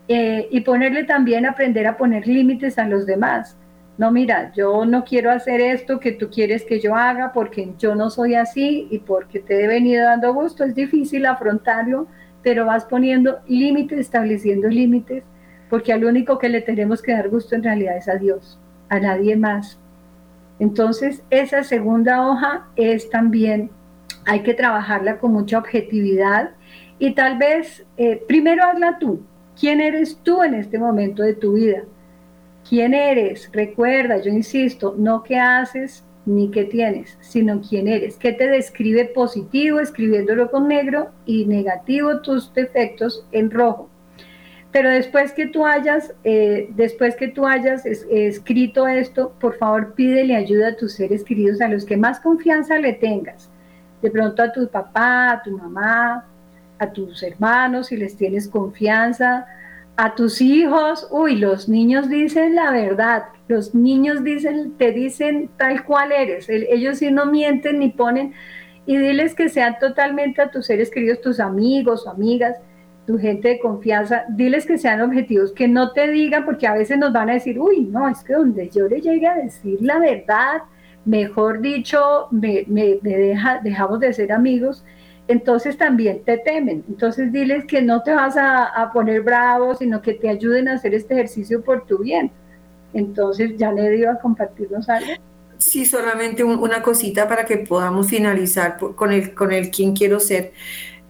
eh, y ponerle también, aprender a poner límites a los demás no, mira, yo no quiero hacer esto que tú quieres que yo haga porque yo no soy así y porque te he venido dando gusto. Es difícil afrontarlo, pero vas poniendo límites, estableciendo límites, porque al único que le tenemos que dar gusto en realidad es a Dios, a nadie más. Entonces, esa segunda hoja es también, hay que trabajarla con mucha objetividad y tal vez, eh, primero hazla tú. ¿Quién eres tú en este momento de tu vida? quién eres. Recuerda, yo insisto, no qué haces, ni qué tienes, sino quién eres, qué te describe positivo escribiéndolo con negro y negativo tus defectos en rojo. Pero después que tú hayas, eh, después que tú hayas escrito esto, por favor pídele ayuda a tus seres queridos, a los que más confianza le tengas. De pronto a tu papá, a tu mamá, a tus hermanos, si les tienes confianza, a tus hijos, uy, los niños dicen la verdad, los niños dicen, te dicen tal cual eres, ellos sí no mienten ni ponen, y diles que sean totalmente a tus seres queridos, tus amigos o amigas, tu gente de confianza, diles que sean objetivos, que no te digan, porque a veces nos van a decir, uy, no, es que donde yo le llegue a decir la verdad, mejor dicho, me, me, deja, dejamos de ser amigos, entonces también te temen. Entonces diles que no te vas a, poner bravo, sino que te ayuden a hacer este ejercicio por tu bien. Entonces, ¿ya le dio a compartirnos algo? Sí, solamente una cosita para que podamos finalizar con el, con el quién quiero ser.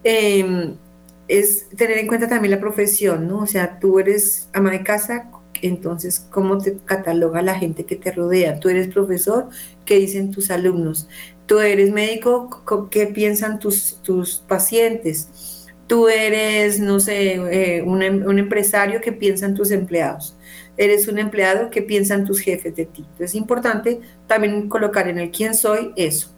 Em, es tener en cuenta también la profesión, ¿no? O sea, tú eres ama de casa, entonces, ¿cómo te cataloga la gente que te rodea? Tú eres profesor, ¿qué dicen tus alumnos? Tú eres médico, ¿qué piensan tus, tus pacientes? Tú eres, no sé, eh, un, un, empresario, ¿qué piensan tus empleados? Eres un empleado, ¿qué piensan tus jefes de ti? Entonces, es importante también colocar en el quién soy eso.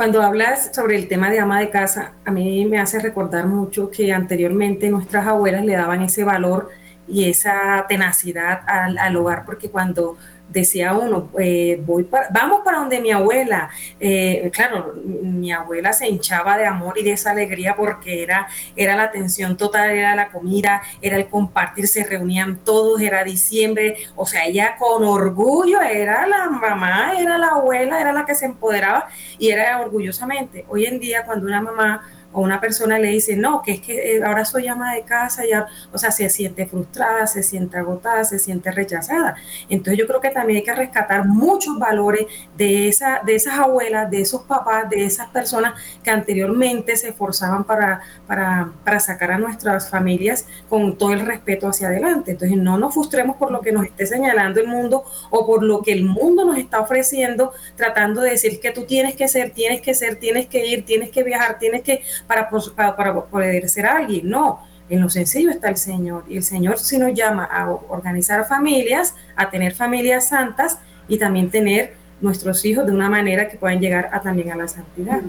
Cuando hablas sobre el tema de ama de casa, a mí me hace recordar mucho que anteriormente nuestras abuelas le daban ese valor y esa tenacidad al, al hogar, porque cuando decía uno, eh, voy vamos para donde mi abuela. Eh, claro, mi abuela se hinchaba de amor y de esa alegría porque era, era la atención total, era la comida, era el compartir, se reunían todos, era diciembre, o sea, ella con orgullo era la mamá, era la abuela, era la que se empoderaba y era orgullosamente. Hoy en día cuando una mamá o una persona le dice, no, que es que eh, ahora soy ama de casa, ya, o sea, se siente frustrada, se siente agotada, se siente rechazada. Entonces yo creo que también hay que rescatar muchos valores de, esa, de esas abuelas, de esos papás, de esas personas que anteriormente se esforzaban para, para, para sacar a nuestras familias con todo el respeto hacia adelante. Entonces no nos frustremos por lo que nos esté señalando el mundo o por lo que el mundo nos está ofreciendo, tratando de decir que tú tienes que ser, tienes que ser, tienes que ir, tienes que viajar, tienes que para, poder ser alguien. No, en lo sencillo está el Señor. Y el Señor sí nos llama a organizar familias, a tener familias santas y también tener nuestros hijos de una manera que puedan llegar también a la santidad.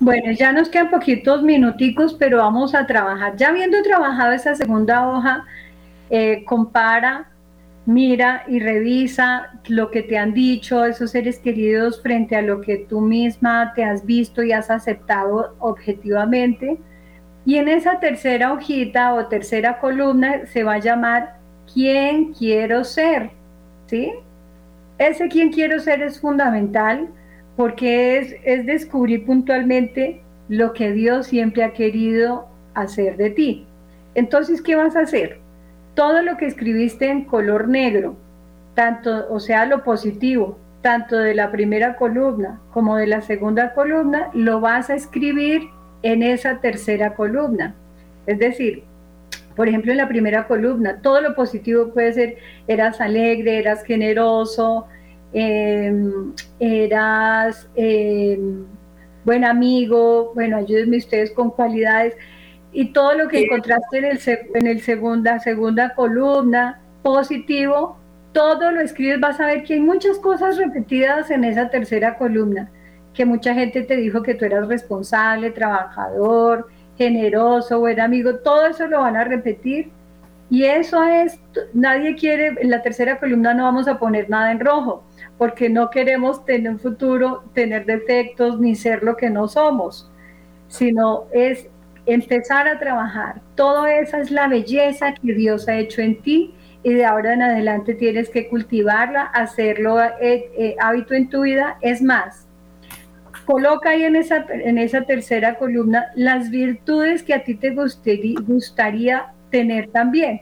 Bueno, ya nos quedan poquitos minuticos, pero vamos a trabajar. Ya habiendo trabajado esa segunda hoja, eh, compara, mira y revisa lo que te han dicho esos seres queridos frente a lo que tú misma te has visto y has aceptado objetivamente. Y en esa tercera hojita o tercera columna se va a llamar ¿Quién quiero ser? ¿Sí? Ese quién quiero ser es fundamental porque es, es descubrir puntualmente lo que Dios siempre ha querido hacer de ti. Entonces, ¿qué vas a hacer? Todo lo que escribiste en color negro, tanto, o sea, lo positivo, tanto de la primera columna como de la segunda columna, lo vas a escribir en esa tercera columna. Es decir, por ejemplo, en la primera columna, todo lo positivo puede ser, eras alegre, eras generoso, em, eras em, buen amigo, bueno, ayúdenme ustedes con cualidades y todo lo que encontraste en el, en el segunda, segunda columna positivo, todo lo escribes, vas a ver que hay muchas cosas repetidas en esa tercera columna, que mucha gente te dijo que tú eras responsable, trabajador, generoso, buen amigo, todo eso lo van a repetir. Y eso es, nadie quiere, en la tercera columna no vamos a poner nada en rojo, porque no queremos tener un futuro, tener defectos, ni ser lo que no somos, sino es empezar a trabajar. Todo esa es la belleza que Dios ha hecho en ti y de ahora en adelante tienes que cultivarla, hacerlo eh, eh, hábito en tu vida. Es más, coloca ahí en esa, en esa tercera columna las virtudes que a ti te gustaría, gustaría tener también.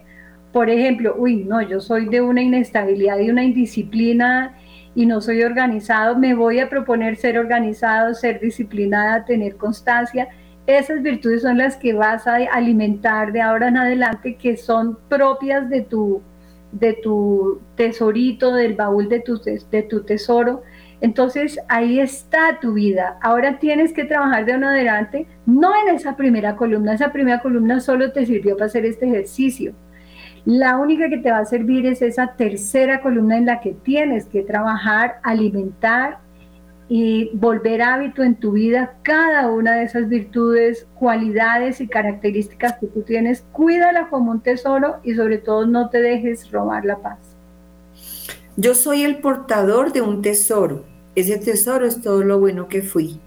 Por ejemplo, uy, no, yo soy de una inestabilidad y una indisciplina y no soy organizado, me voy a proponer ser organizado, ser disciplinada, tener constancia esas virtudes son las que vas a alimentar de ahora en adelante, que son propias de tu, de tu tesorito, del baúl de tu, de tu tesoro. Entonces ahí está tu vida. Ahora tienes que trabajar de uno adelante, no en esa primera columna. Esa primera columna solo te sirvió para hacer este ejercicio. La única que te va a servir es esa tercera columna en la que tienes que trabajar, alimentar y volver hábito en tu vida cada una de esas virtudes, cualidades y características que tú tienes. Cuídala como un tesoro y sobre todo no te dejes robar la paz. Yo soy el portador de un tesoro. Ese tesoro es todo lo bueno que fui,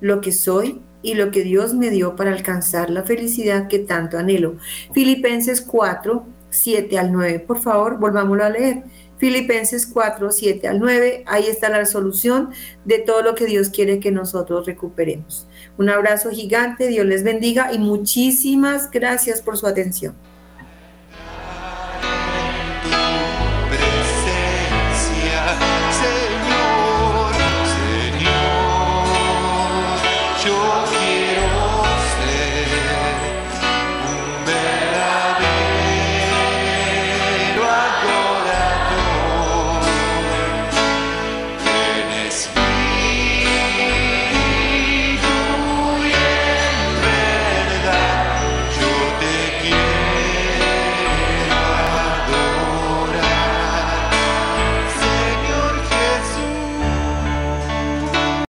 lo que soy y lo que Dios me dio para alcanzar la felicidad que tanto anhelo. Filipenses 4, 7 al 9. Por favor, volvámoslo a leer. Filipenses 4, 7 al 9, ahí está la solución de todo lo que Dios quiere que nosotros recuperemos. Un abrazo gigante, Dios les bendiga y muchísimas gracias por su atención.